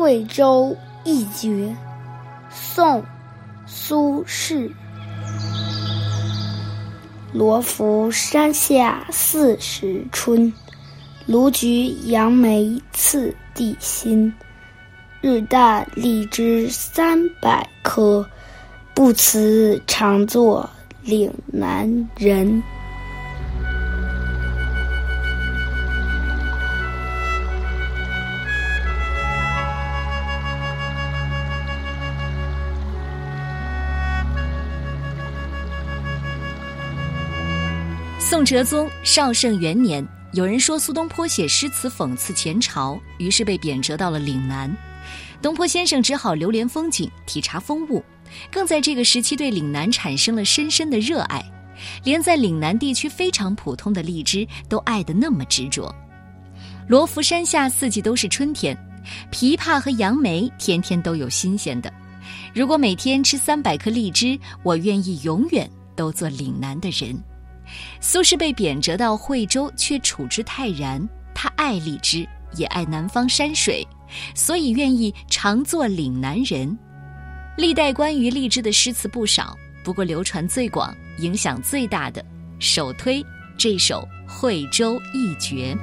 惠州一绝，宋·苏轼。罗浮山下四时春，卢橘杨梅次第新。日啖荔枝三百颗，不辞常作岭南人。宋哲宗绍圣元年，有人说苏东坡写诗词讽刺前朝，于是被贬谪到了岭南。东坡先生只好流连风景，体察风物，更在这个时期对岭南产生了深深的热爱，连在岭南地区非常普通的荔枝都爱得那么执着。罗浮山下四季都是春天，枇杷和杨梅天天都有新鲜的。如果每天吃三百颗荔枝，我愿意永远都做岭南的人。苏轼被贬谪到惠州，却处之泰然。他爱荔枝，也爱南方山水，所以愿意常做岭南人。历代关于荔枝的诗词不少，不过流传最广、影响最大的，首推这首《惠州一绝》。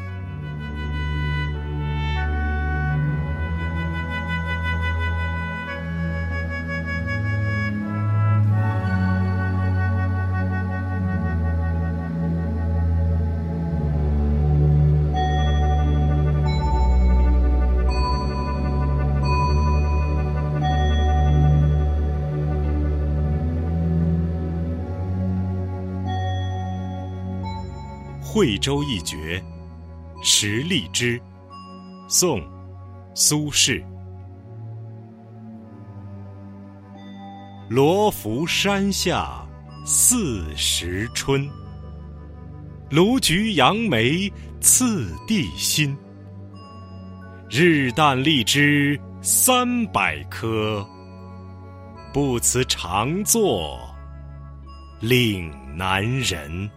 惠州一绝，石荔枝。宋，苏轼。罗浮山下四时春，卢橘杨梅次第新。日啖荔枝三百颗，不辞长作岭南人。